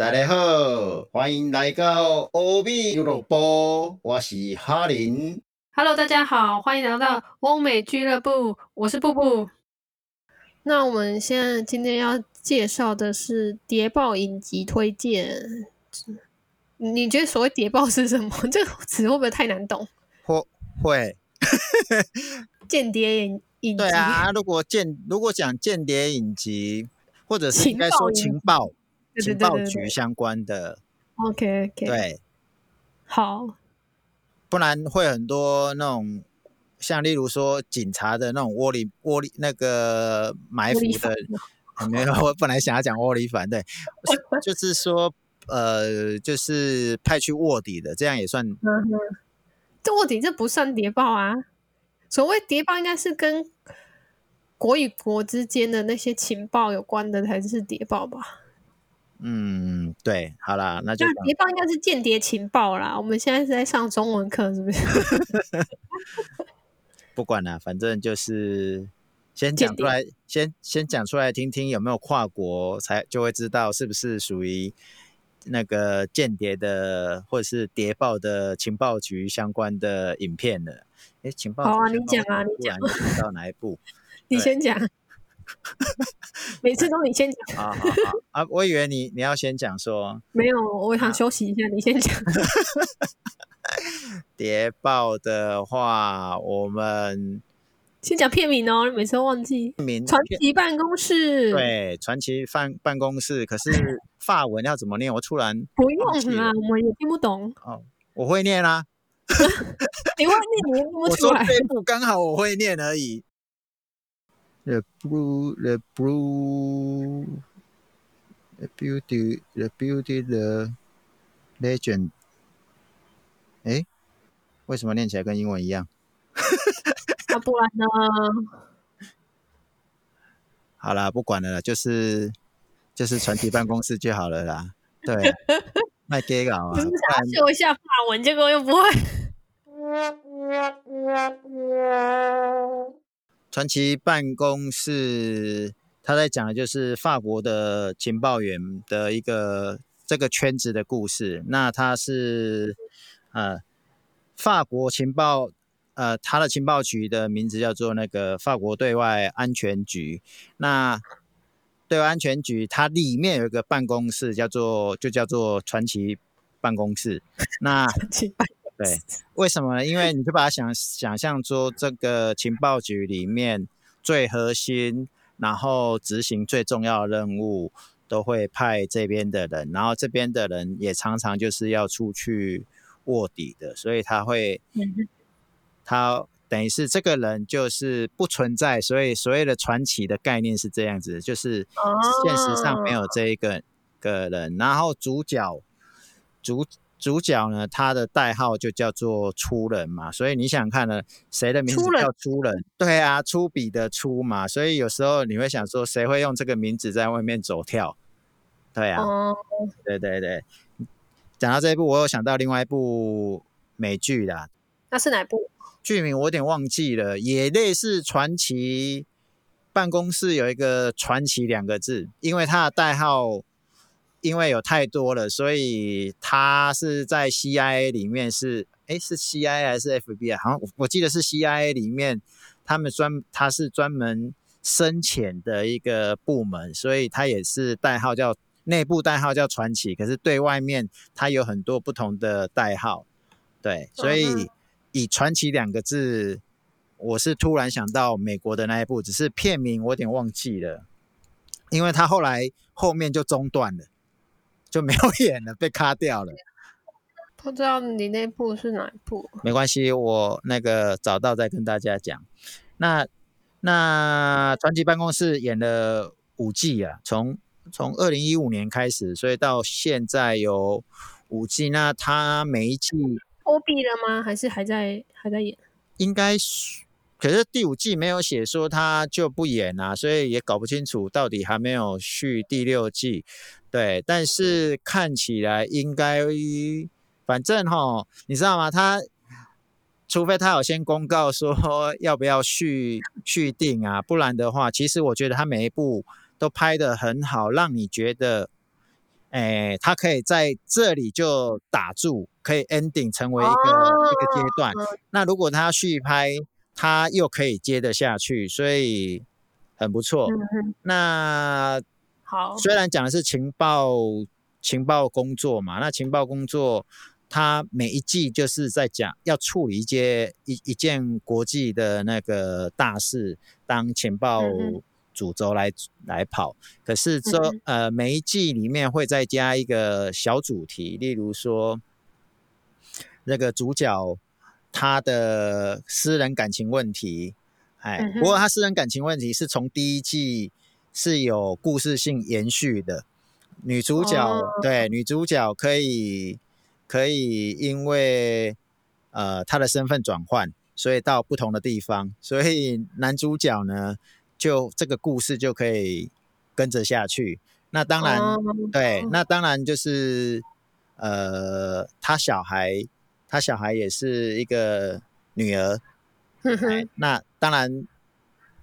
大家好，欢迎来到欧美俱乐部，我是哈林。Hello，大家好，欢迎来到欧美俱乐部，我是布布。那我们现在今天要介绍的是谍报影集推荐。你觉得所谓谍报是什么？这个词会不会太难懂？会会，间谍影影集。对啊，如果间如果讲间谍影集，或者是应该说情报情报局相关的，OK OK。对，好，不然会很多那种像例如说警察的那种窝里窝里那个埋伏的，没有，我本来想要讲窝里反，对，就是说呃，就是派去卧底的，这样也算嗯哼，这卧底这不算谍报啊。所谓谍报，应该是跟国与国之间的那些情报有关的才是谍报吧？嗯，对，好啦，那就谍报应该是间谍情报啦。我们现在是在上中文课，是不是？不管了，反正就是先间讲出来，先先讲出来听听有没有跨国，才就会知道是不是属于那个间谍的或者是谍报的情报局相关的影片了。哎，情报好啊局你讲啊你突然就知道哪一部 你先讲，每次都你先讲。啊？啊，我以为你你要先讲说 没有，我想休息一下，你先讲。谍报的话，我们先讲片名哦，你每次都忘记。名传奇办公室。，对传奇办办公室，可是法文要怎么念？我突然不忘记了用啊，我们也听不懂。哦，我会念啦、你会念，你也念不我出来。说这部刚好我会念而已。The blue, the blue, the beauty, the beauty, the legend。诶，为什么念起来跟英文一样？那不然呢？好啦，不管了啦，就是就是传奇办公室就好了啦。对，卖 gay 搞啊，只是想秀一下法文，结果又不会。传奇办公室，他在讲的就是法国的情报员的一个这个圈子的故事。那他是呃法国情报呃他的情报局的名字叫做那个法国对外安全局。那对外安全局它里面有一个办公室叫做就叫做传奇办公室。那对，为什么呢？因为你就把它想想象出，这个情报局里面最核心，然后执行最重要的任务，都会派这边的人，然后这边的人也常常就是要出去卧底的，所以他会，他等于是这个人就是不存在，所以所谓的传奇的概念是这样子，就是现实上没有这一个个人，然后主角主主角呢，他的代号就叫做粗人嘛，所以你想看呢，谁的名字叫粗人？对啊，粗笔的粗嘛，所以有时候你会想说，谁会用这个名字在外面走跳？对啊，哦，对对对。讲到这一部，我有想到另外一部美剧啦，那是哪部？剧名我有点忘记了，也类似传奇办公室有一个传奇两个字，因为它的代号因为有太多了，所以他是在 CIA 里面是，诶，是 CIA 还是 FBI？好像我我记得是 CIA 里面，他们专他是专门深潜的一个部门，所以他也是代号叫内部代号叫传奇，可是对外面他有很多不同的代号，对，所以。以传奇两个字，我是突然想到美国的那一部，只是片名我有点忘记了，因为他后来后面就中断了，就没有演了，被卡掉了。不知道你那部是哪一部？没关系，我那个找到再跟大家讲。那那传奇办公室演了五季啊，从从二零一五年开始，所以到现在有五季。那他每一季欧毕了吗？还是还在还在演？应该是，可是第五季没有写说他就不演啊，所以也搞不清楚到底还没有续第六季。对，但是看起来应该，反正哈，你知道吗？他除非他有先公告说 要不要续续订啊，不然的话，其实我觉得他每一部都拍的很好，让你觉得哎，他可以在这里就打住，可以 ending 成为一个、哦一个阶段。那如果他续拍，他又可以接得下去，所以很不错。嗯，那好，虽然讲的是情报情报工作嘛，那情报工作它每一季就是在讲要处理一些一一件国际的那个大事，当情报主轴来来跑。可是这、嗯呃每一季里面会再加一个小主题，例如说那个主角他的私人感情问题，哎，嗯不过他私人感情问题是从第一季是有故事性延续的。女主角、哦。对女主角可以可以因为呃她的身份转换，所以到不同的地方，所以男主角呢就这个故事就可以跟着下去。那当然，哦。对，那当然就是呃，他小孩，他小孩也是一个女儿，哼。哼，那当然，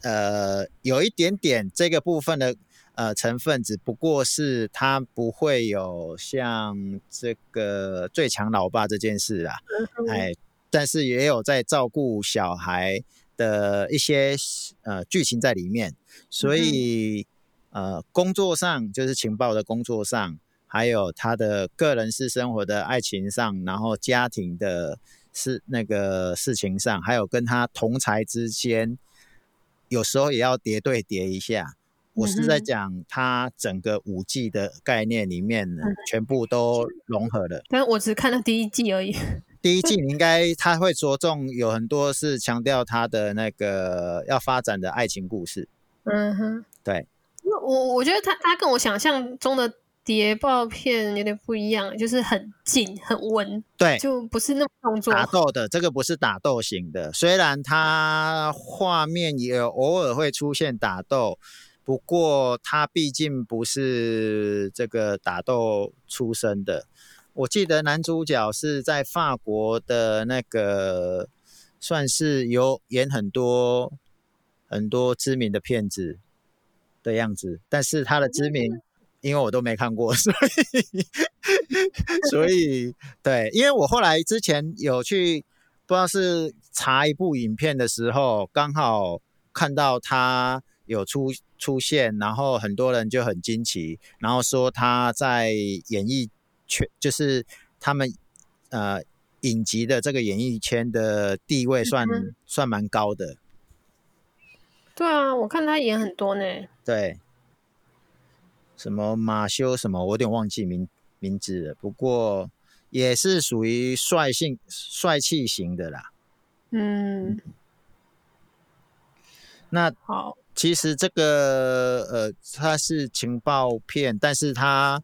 呃，有一点点这个部分的呃成分，只不过是他不会有像这个最强老爸这件事啊，嗯哎，但是也有在照顾小孩的一些呃剧情在里面，所以呃工作上就是情报的工作上，还有他的个人私生活的爱情上，然后家庭的事那个事情上，还有跟他同才之间，有时候也要叠对叠一下。我是在讲他整个五 G 的概念里面呢，全部都融合了。但我只看到第一季而已。第一季你应该他会着重有很多是强调他的那个要发展的爱情故事。嗯哼，对，我我觉得他他跟我想象中的谍报片有点不一样，就是很近很稳，对，就不是那么动作。打斗的这个不是打斗型的，虽然它画面也偶尔会出现打斗，不过它毕竟不是这个打斗出身的。我记得男主角是在法国的那个，算是有演很多很多知名的片子的样子，但是他的知名，因为我都没看过，所以所以对，因为我后来之前有去不知道是查一部影片的时候，刚好看到他有出出现，然后很多人就很惊奇，然后说他在演艺圈，就是他们呃影集的这个演艺圈的地位算、嗯算蛮高的，对啊，我看他演很多呢。对，什么马修什么，我有点忘记名名字了，不过也是属于帅性帅气型的啦。嗯，那好，其实这个呃，它是情报片，但是它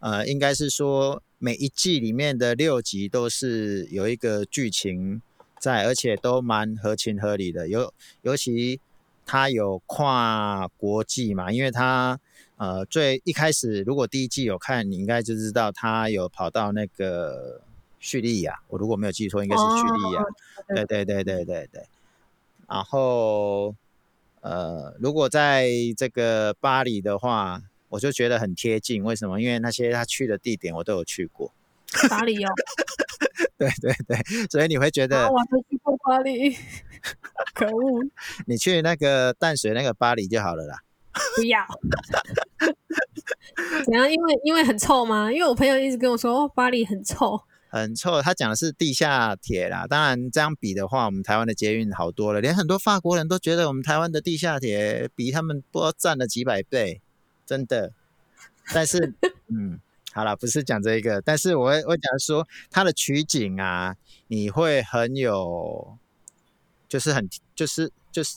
呃，应该是说每一季里面的六集都是有一个剧情在，而且都蛮合情合理的。尤尤其它有跨国际嘛，因为它呃最一开始如果第一季有看，你应该就知道他有跑到那个叙利亚，我如果没有记错，应该是叙利亚。对对对对对对。然后呃，如果在这个巴黎的话，我就觉得很贴近。为什么？因为那些他去的地点我都有去过。巴黎哦，对对对，所以你会觉得啊我还没去过巴黎，可恶，你去那个淡水那个巴黎就好了啦。不要。怎样？因为因为很臭吗？因为我朋友一直跟我说，哦，巴黎很臭。很臭，他讲的是地下铁啦。当然这样比的话，我们台湾的捷运好多了，连很多法国人都觉得我们台湾的地下铁比他们不知道占了几百倍，真的。但是，嗯，好了，不是讲这个，但是我会我讲说它的取景啊，你会很有，就是很就是就是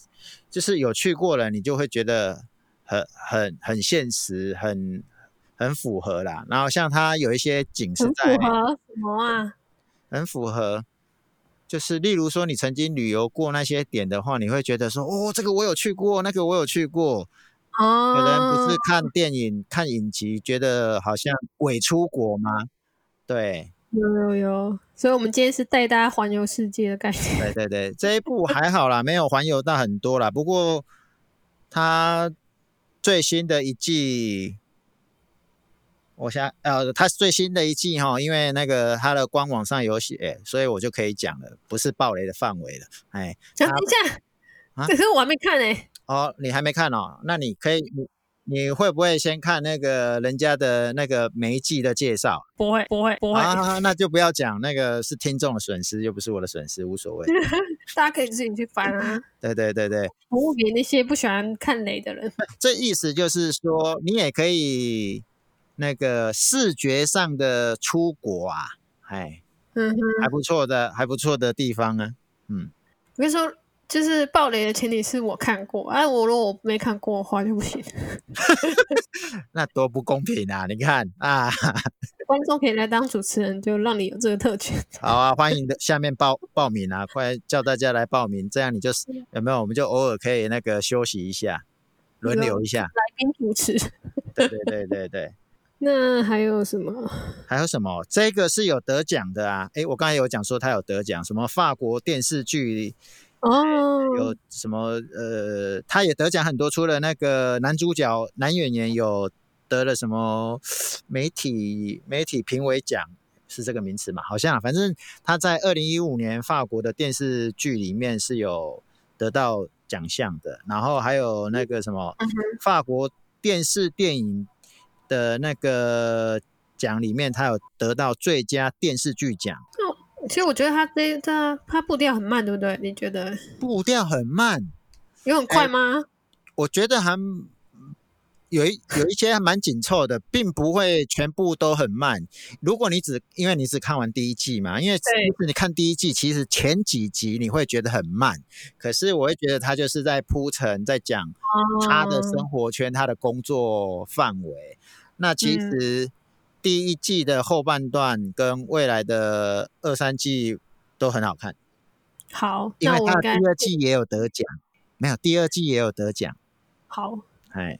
就是有去过了，你就会觉得很很很现实，很很符合啦。然后像它有一些景是很在符合什么啊？很符合，就是例如说你曾经旅游过那些点的话，你会觉得说，哦，这个我有去过，那个我有去过。哦，有人不是看电影、看影集，觉得好像伪出国吗？对，有有有，所以我们今天是带大家环游世界的概念。对对对，这一部还好啦，没有环游到很多啦。不过它最新的一季，我想呃，它最新的一季哈，因为那个它的官网上有写，所以我就可以讲了，不是暴雷的范围了。哎，等一下，啊可是我还没看哎、哦，你还没看哦？那你可以，你你会不会先看那个人家的那个每一季的介绍不会，不会，不会，啊？那就不要讲，那个是听众的损失，又不是我的损失，无所谓。大家可以自己去翻啊，对对对对，服务给那些不喜欢看雷的人。这意思就是说，你也可以那个视觉上的出国啊，哎，嗯哼，还不错的，还不错的地方啊。嗯，我跟你说，就是暴雷的前提是我看过，啊，我如果我没看过的话就不行。那多不公平啊！你看啊，观众可以来当主持人，就让你有这个特权。好啊，欢迎的下面报报名啊，快叫大家来报名，这样你就是有没有？我们就偶尔可以那个休息一下，轮流一下。来宾主持。对对对对对。那还有什么？还有什么？这个是有得奖的啊！诶，我刚才有讲说他有得奖，什么法国电视剧哦，有什么呃，他也得奖很多，除了那个男主角男演员有得了什么媒体媒体评委奖，是这个名词嘛？好像啊反正他在二零一五年法国的电视剧里面是有得到奖项的，然后还有那个什么法国电视电影的那个奖里面，他有得到最佳电视剧奖，其实我觉得他这他他步调很慢，对不对？你觉得步调很慢。有很快吗？我觉得还有一有一些还蛮紧凑的，并不会全部都很慢。如果你只因为你只看完第一季嘛，因为其实你看第一季，其实前几集你会觉得很慢，可是我会觉得他就是在铺陈，在讲他的生活圈、他的工作范围。那其嗯实第一季的后半段跟未来的二三季都很好看，好，因为他第二季也有得奖，没有第二季也有得奖，好，哎。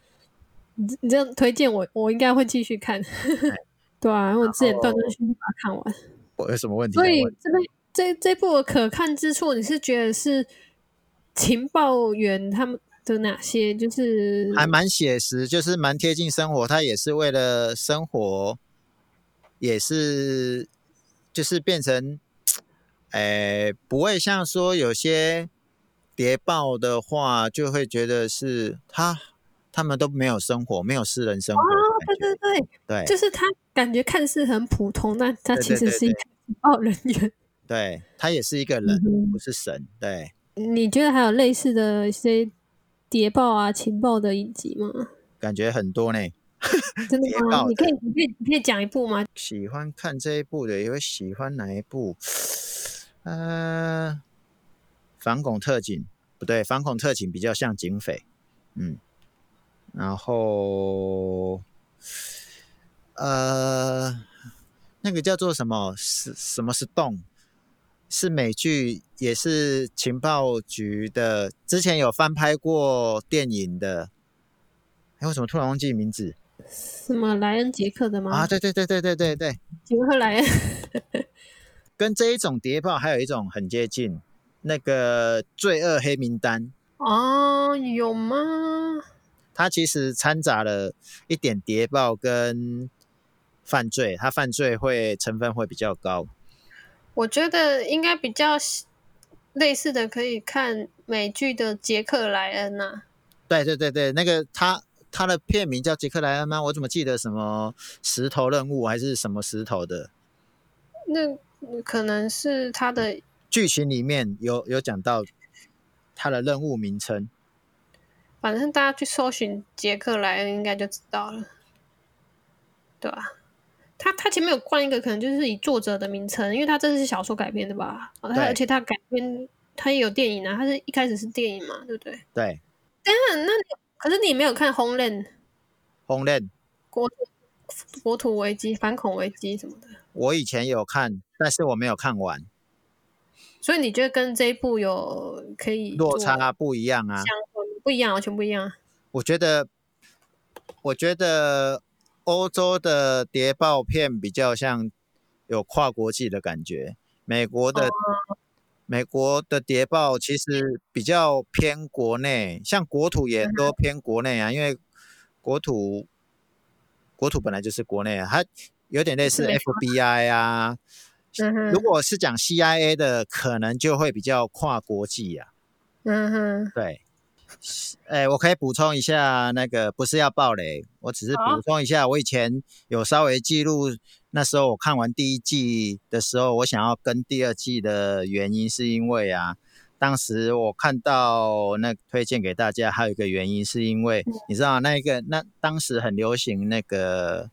你这你这样推荐我，我应该会继续看。对啊，因为我之前断断续续把它看完，我有什么问题所以？这边这这部的可看之处，你是觉得是情报员他们的哪些？就是还蛮写实，就是蛮贴近生活。他也是为了生活，也是就是变成，诶、不会像说有些谍报的话，就会觉得是他他们都没有生活，没有私人生活的对。对对，对就是他感觉看似很普通，但他其实是一个情报人员。对，他也是一个人，嗯不是神。对，你觉得还有类似的一些谍报啊、情报的影集吗？感觉很多呢。真的？吗你可以，你可以，你可以讲一部吗？喜欢看这一部的，也会喜欢哪一部？呃，反恐特警不对，反恐特警比较像警匪，嗯，然后呃，那个叫做什么是什么是洞？是美剧，也是情报局的，之前有翻拍过电影的。哎，为什么突然忘记名字什么莱恩杰克的吗？啊？对对对对对对对，杰克莱恩。跟这一种谍报还有一种很接近，那个罪恶黑名单，哦，有吗？它其实掺杂了一点谍报跟犯罪，它犯罪会成分会比较高。我觉得应该比较类似的，可以看美剧的杰克莱恩呐、对对对对，那个他他的片名叫杰克莱恩吗？我怎么记得什么石头任务还是什么石头的？那可能是他的，剧情里面有有讲到他的任务名称。反正大家去搜寻杰克莱恩应该就知道了，对吧、他他前面有冠一个，可能就是以作者的名称，因为他这是小说改编的吧？而且他改编他也有电影啊，他是一开始是电影嘛，对不对？对，那那你可是你没有看《Homeland》红链国土国土危机、反恐危机什么的，我以前有看，但是我没有看完，所以你觉得跟这一部有可以落做差不一样啊。不一样，完全不一样。我觉得，我觉得欧洲的谍报片比较像有跨国际的感觉，美国的、美国的谍报其实比较偏国内，像国土也都偏国内啊，因为国土国土本来就是国内啊，它有点类似 FBI 啊。如果是讲 CIA 的，可能就会比较跨国际啊。嗯哼，对，哎，我可以补充一下，那个不是要爆雷，我只是好补充一下，我以前有稍微记录，那时候我看完第一季的时候，我想要跟第二季的原因是因为啊，当时我看到那推荐给大家，还有一个原因是因为你知道那一个那当时很流行那个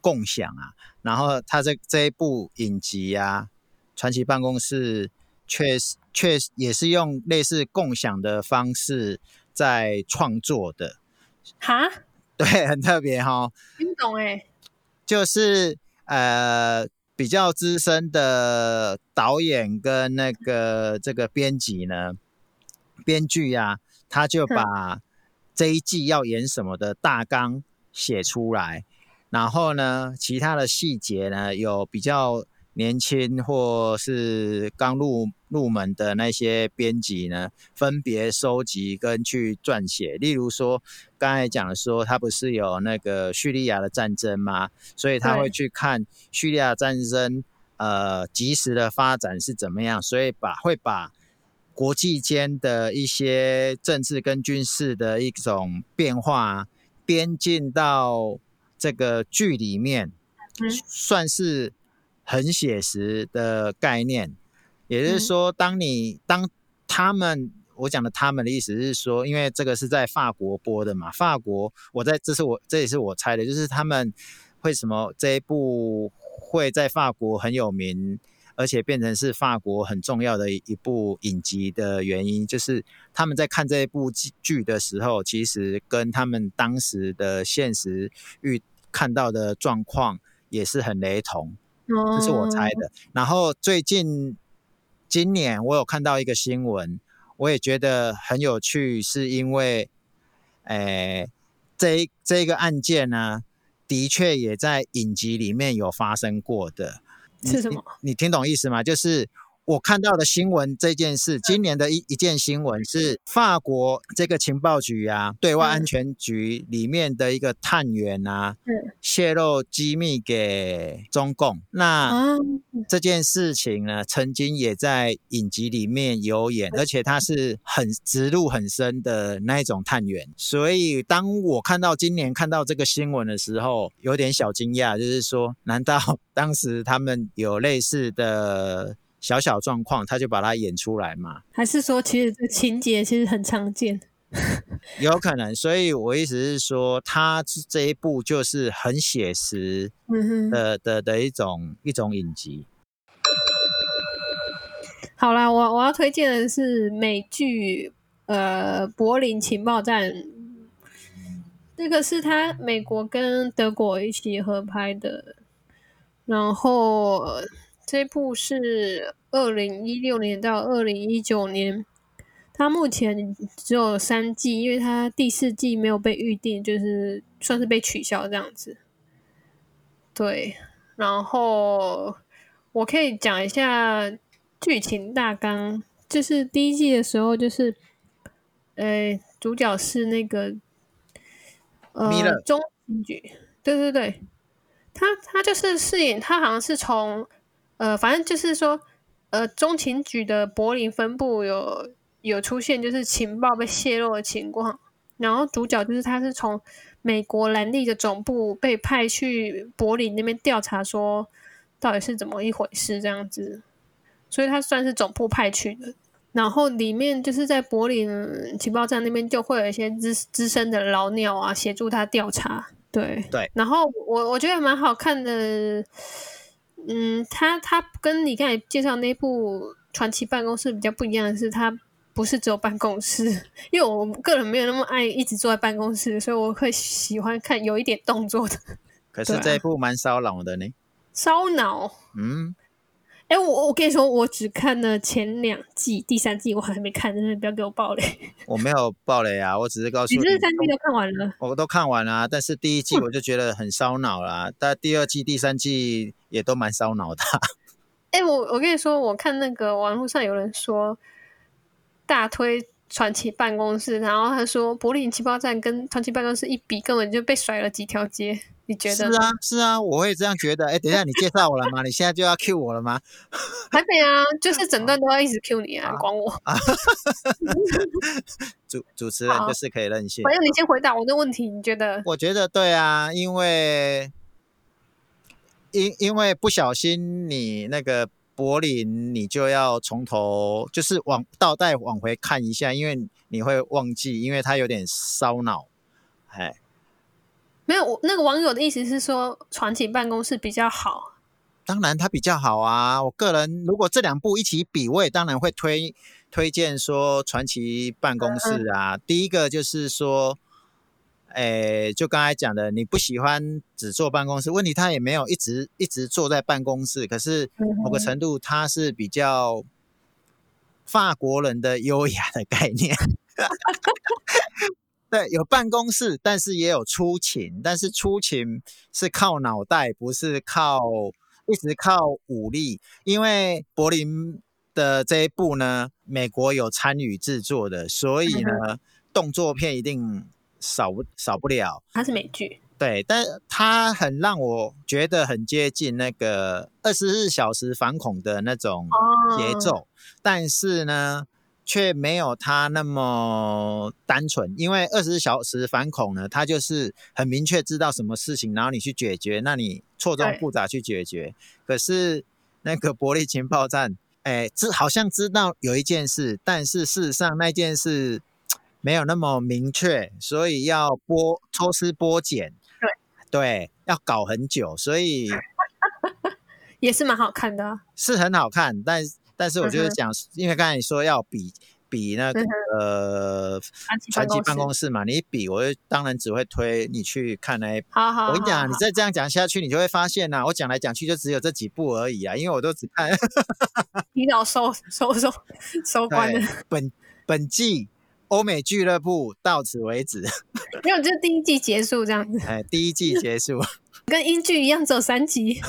共享啊，然后他这这一部影集啊，传奇办公室确实确实也是用类似共享的方式在创作的，哈，对，很特别哈、听不懂哎，就是呃比较资深的导演跟那个这个编辑呢，编剧呀、他就把这一季要演什么的大纲写出来，然后呢，其他的细节呢有比较年轻或是刚入入门的那些编辑呢，分别收集跟去撰写。例如说，刚才讲说，他不是有那个叙利亚的战争吗？所以他会去看叙利亚战争呃及时的发展是怎么样，所以把会把国际间的一些政治跟军事的一种变化编进到这个剧里面，嗯算是很写实的概念。也就是嗯说，当你当他们我讲的他们的意思是说，因为这个是在法国播的嘛，法国我在这是我这也是我猜的，就是他们为什么这一部会在法国很有名，而且变成是法国很重要的一一部影集的原因，就是他们在看这一部剧剧的时候，其实跟他们当时的现实遇看到的状况也是很雷同。这这是我猜的。然后最近今年我有看到一个新闻，我也觉得很有趣，是因为，诶，这一这一个案件呢，的确也在影集里面有发生过的。是什么？你你听懂意思吗？就是我看到的新闻这件事，今年的一一件新闻是法国这个情报局啊，对外安嗯全局里面的一个探员啊，嗯泄露机密给中共。那啊，这件事情呢，曾经也在影集里面有演，而且他是很植入很深的那一种探员。所以当我看到今年看到这个新闻的时候，有点小惊讶，就是说，难道 当时他们有类似的小小状况，他就把它演出来嘛？还是说其实这情节其实很常见？有可能。所以我意思是说，他这一部就是很写实嗯，的的的一种一种影集。好啦，我我要推荐的是美剧呃《柏林情报站》，这个是他美国跟德国一起合拍的，然后呃这部是二零一六年到二零一九年，它目前只有三季，因为它第四季没有被预定，就是算是被取消这样子。对，然后我可以讲一下剧情大纲，就是第一季的时候，就是，呃，主角是那个，呃中情局，对对对，他他就是饰演，他好像是从，呃，反正就是说，呃，中情局的柏林分部有有出现，就是情报被泄露的情况，然后主角就是他是从美国兰利的总部被派去柏林那边调查，说到底是怎么一回事这样子，所以他算是总部派去的。然后里面就是在柏林情报站那边就会有一些资资深的老鸟啊协助他调查，对对。然后我我觉得蛮好看的，嗯，他他跟你刚才介绍那部《传奇办公室》比较不一样的是，他不是只有办公室，因为我个人没有那么爱一直坐在办公室，所以我会喜欢看有一点动作的可是这一部蛮烧脑的呢。烧脑。嗯，哎，我我跟你说，我只看了前两季，第三季我还没看，真的不要给我爆雷。我没有爆雷啊，我只是告诉你你，这三季都看完了？我都看完了、啊，但是第一季我就觉得很烧脑啦，但第二季、第三季也都蛮烧脑的啊。哎，我我跟你说，我看那个网络上有人说大推传奇办公室，然后他说柏林情报站跟传奇办公室一比，根本就被甩了几条街。你觉得？是啊，是啊，我会这样觉得。哎，等一下，你介绍我了吗？你现在就要 cue 我了吗？还没啊，就是整段都要一直 Q 你啊，你管我。主主持人好就是可以任性。反正你先回答我的问题，你觉得？我觉得对啊，因为因因为不小心你那个柏林，你就要从头就是往倒带往回看一下，因为你会忘记，因为它有点烧脑。哎，没有，我那个网友的意思是说，传奇办公室比较好。当然它比较好啊。我个人如果这两部一起比，我也当然会推推荐说传奇办公室啊。第一个就是说。诶，就刚才讲的，你不喜欢只坐办公室，问题他也没有一直一直坐在办公室，可是某个程度他是比较法国人的优雅的概念。对，有办公室，但是也有出勤，但是出勤是靠脑袋，不是靠一直靠武力。因为柏林的这一部呢，美国有参与制作的，所以呢，动作片一定少不少不了。它是美剧，对，但它很让我觉得很接近那个二十四小时反恐的那种节奏，但是呢，却没有它那么单纯。因为二十四小时反恐呢，它就是很明确知道什么事情，然后你去解决，那你错综复杂去解决。可是那个伯利情报站，哎，知好像知道有一件事，但是事实上那件事没有那么明确，所以要剥抽丝剥茧。对对，要搞很久，所以 也是蛮好看的啊、是很好看，但但是我就是嗯，因为刚才你说要比比那个、嗯呃传奇办公室。嘛，你一比，我就当然只会推你去看那一部。好好，我跟你讲，你再这样讲下去，你就会发现呐、我讲来讲去就只有这几部而已啊，因为我都只看 提早收收收收官对了，本本季欧美俱乐部到此为止，没有，就是第一季结束这样子，哎，第一季结束。跟英剧一样，只有三集。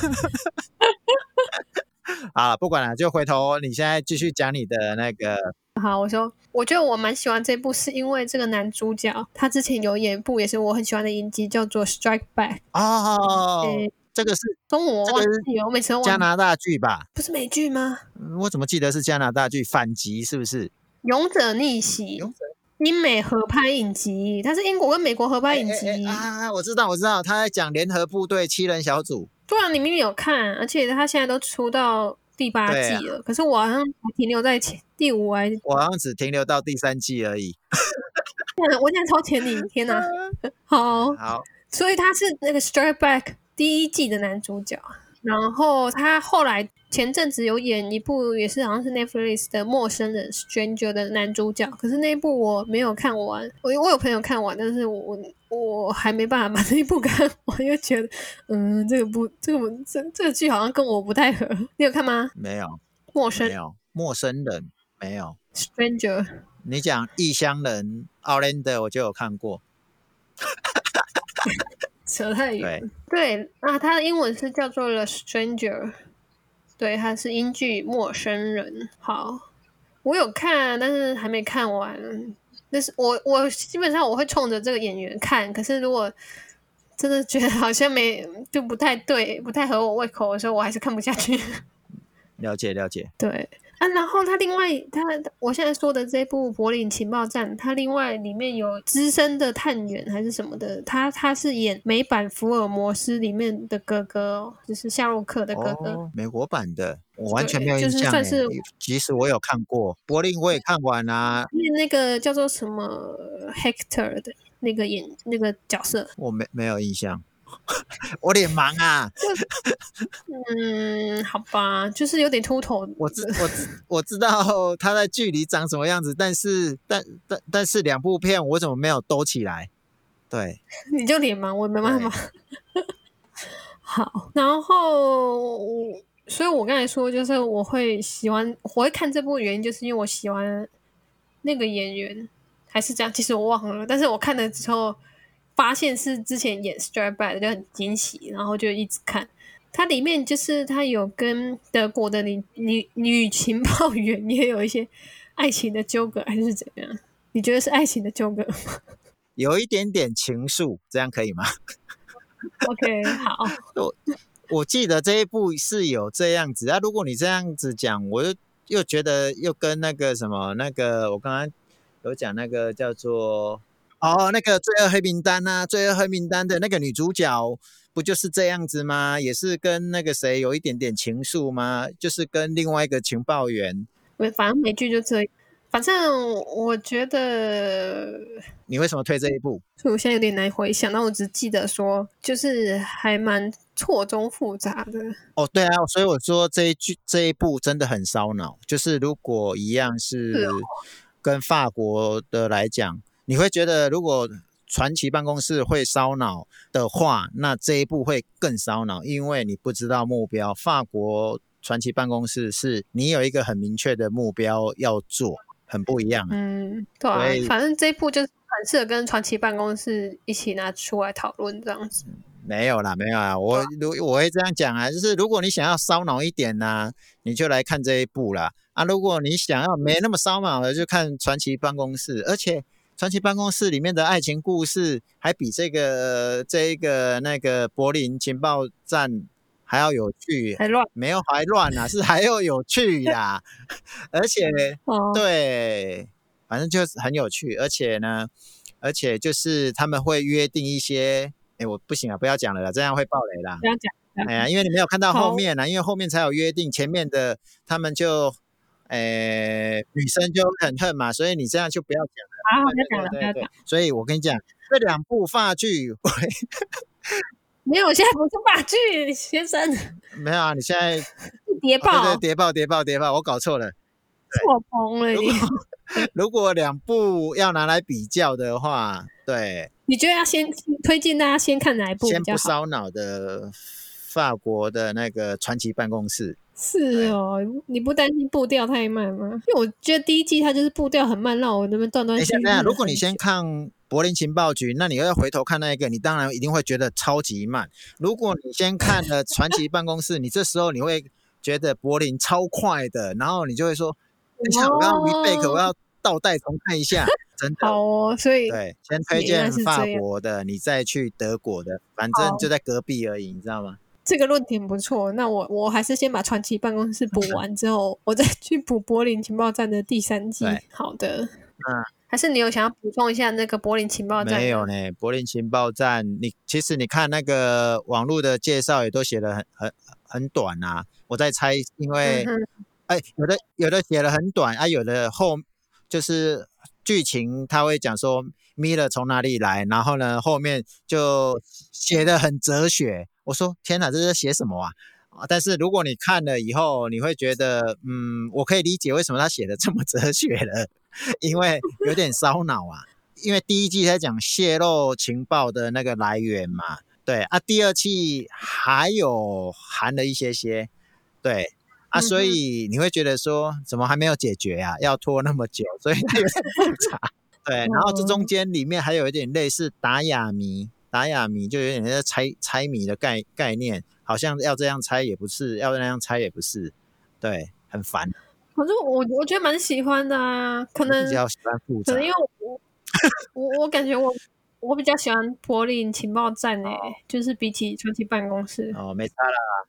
啊，不管了，就回头你现在继续讲你的那个好，我说，我觉得我蛮喜欢这部，是因为这个男主角他之前有演一部也是我很喜欢的影集，叫做《Strike Back》。哦，诶这个是中文我这个是忘记了，我每次都忘。加拿大剧吧？不是美剧吗？嗯我怎么记得是加拿大剧反击？是不是？勇者逆袭勇，英美合拍影集，它是英国跟美国合拍影集。啊，我知道，我知道，他在讲联合部队七人小组。对啊，你明明有看，而且他现在都出到第八季了，可是我好像还停留在前第五还是，我好像只停留到第三季而已。我现在超前你，天哪！好，好，所以他是那个《Strike Back》第一季的男主角，然后他后来前阵子有演一部也是好像是 Netflix 的《陌生人》（Stranger） 的男主角，可是那一部我没有看完，我我有朋友看完，但是我我还没办法把 那一部看完，就觉得嗯，这个不这个不这这个剧好像跟我不太合。你有看吗？没有，陌生没有，陌生人没有。（Stranger） 你讲异乡人 Outlander 我就有看过。扯太对远。对啊，它的英文是叫做《The Stranger》，对，它是英剧《陌生人》。好，我有看，但是还没看完。但是我我基本上我会冲着这个演员看，可是如果真的觉得好像没就不太对，不太合我胃口的时候，我还是看不下去。了解了解。对啊，然后他另外他我现在说的这部《柏林情报站》，他另外里面有资深的探员还是什么的，他他是演美版福尔摩斯里面的哥哥哦，就是夏洛克的哥哥。哦，美国版的，我完全没有就是印象欸。算是即使我有看过柏林，我也看完啦、因为那个叫做什么 Hector 的那个演那个角色，我没没有印象，我脸盲啊。嗯，好吧，就是有点秃头。我知我知我知道他在剧里长什么样子，但是但但但是两部片我怎么没有兜起来？对，你就脸盲，我没办法。好，然后，所以我刚才说，就是我会喜欢，我会看这部原因，就是因为我喜欢那个演员，还是这样。其实我忘了，但是我看了之后，发现是之前演《Strike Back》的，就很惊喜，然后就一直看。它里面就是它有跟德国的女女女情报员也有一些爱情的纠葛，还是怎样？你觉得是爱情的纠葛吗？有一点点情愫，这样可以吗？OK，好，我我记得这一部是有这样子啊。如果你这样子讲，我又又觉得又跟那个什么那个我刚刚有讲那个叫做哦那个罪恶黑名单呐，罪恶黑名单的那个女主角不就是这样子吗？也是跟那个谁有一点点情愫吗？就是跟另外一个情报员。我反正每剧就这。反正我觉得，你为什么推这一部？所以我现在有点难回想，但我只记得说，就是还蛮错综复杂的。哦，对啊，所以我说这一句这一部真的很烧脑。就是如果一样是跟法国的来讲，你会觉得如果传奇办公室会烧脑的话，那这一步会更烧脑，因为你不知道目标。法国传奇办公室是你有一个很明确的目标要做。很不一样，嗯，对啊，反正这一步就是很适合跟传奇办公室一起拿出来讨论这样子。没有啦，没有啦，我如我会这样讲啊，就是如果你想要烧脑一点呢，你就来看这一部啦。啊。如果你想要没那么烧脑的，就看传奇办公室。而且传奇办公室里面的爱情故事还比这个这一个那个柏林情报站。还要有趣，还乱？没有还乱啊，是还要有趣呀。而且，对，反正就是很有趣。而且呢，而且就是他们会约定一些，哎，我不行啊，不要讲了啦，这样会爆雷啦。不要讲。哎呀，因为你没有看到后面呢，因为后面才有约定，前面的他们就，哎，女生就很恨嘛，所以你这样就不要讲了。好，不要讲了，不要讲。所以我跟你讲，这两部发剧。没有，现在不是话剧，先生。没有啊，你现在谍报，对对，谍报，谍报，谍报，我搞错了，错崩了你。如果两部要拿来比较的话，对，你觉得要先推荐大家先看哪一部先不烧脑的法国的那个传奇办公室。是哦，你不担心步调太慢吗？因为我觉得第一季它就是步调很慢，让我那边断断续续。等下，如果你先看。柏林情报局，那你要回头看那一个，你当然一定会觉得超级慢。如果你先看了传奇办公室，你这时候你会觉得柏林超快的，然后你就会说：，等下我刚刚 rebake，我要倒带重看一下。真的好哦，所以对，先推荐法国的，你再去德国的，反正就在隔壁而已，你知道吗？这个论点不错，那我我还是先把传奇办公室补完之后，我再去补柏林情报站的第三季。好的，嗯。还是你有想要补充一下那个柏林情报站？没有呢，柏林情报站，你其实你看那个网络的介绍也都写的很很很短啊。我在猜，因为哎，有的有的写的很短啊，有的后就是剧情他会讲说米勒从哪里来，然后呢后面就写的很哲学。我说天哪，这是写什么啊？啊但是如果你看了以后，你会觉得嗯，我可以理解为什么他写的这么哲学了。因为有点烧脑啊，因为第一季在讲泄露情报的那个来源嘛，对啊，第二季还有含了一些些，对啊，所以你会觉得说怎么还没有解决啊？要拖那么久，所以有点复杂，对，然后这中间里面还有一点类似打哑谜，打哑谜就有点像猜猜谜的概概念，好像要这样猜也不是，要那样猜也不是，对，很烦。反正我我觉得蛮喜欢的啊，可能比较喜欢复杂，可能因为我我我感觉我我比较喜欢柏林情报站诶，就是比起传奇办公室。哦，没差啦，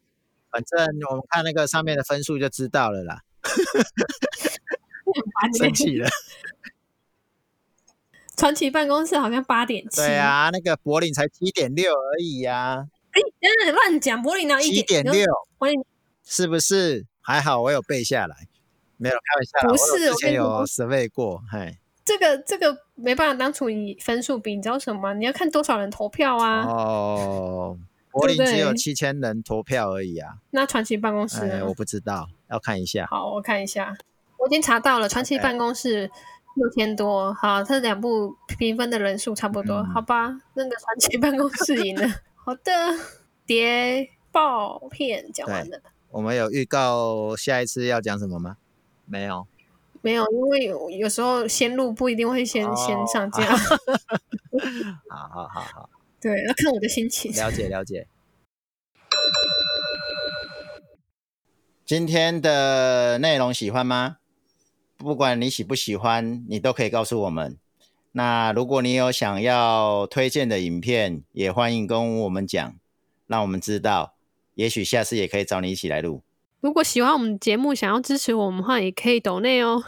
反正我们看那个上面的分数就知道了啦。生气了，传奇办公室好像八点七，对啊，那个柏林才七点六而已呀。哎，真的乱讲，柏林哪一点六？是不是？还好我有背下来。没有开玩笑，不是之前有十位过，嘿，这个这个没办法当初以分数比，你知道什么？你要看多少人投票啊？哦，柏林只有七千人投票而已啊。那传奇办公室呢？我不知道，要看一下。好，我看一下，我已经查到了，传奇办公室六千多。好，这两部评分的人数差不多，好吧？那个传奇办公室赢了。好的，谍报片讲完了。我们有预告下一次要讲什么吗？没有，没有，因为有有时候先录不一定会先先上架。好好好好，对，要看我的心情。了解了解。今天的内容喜欢吗？不管你喜不喜欢，你都可以告诉我们。那如果你有想要推荐的影片，也欢迎跟我们讲，让我们知道，也许下次也可以找你一起来录。如果喜欢我们节目，想要支持我们的话，也可以抖内哦。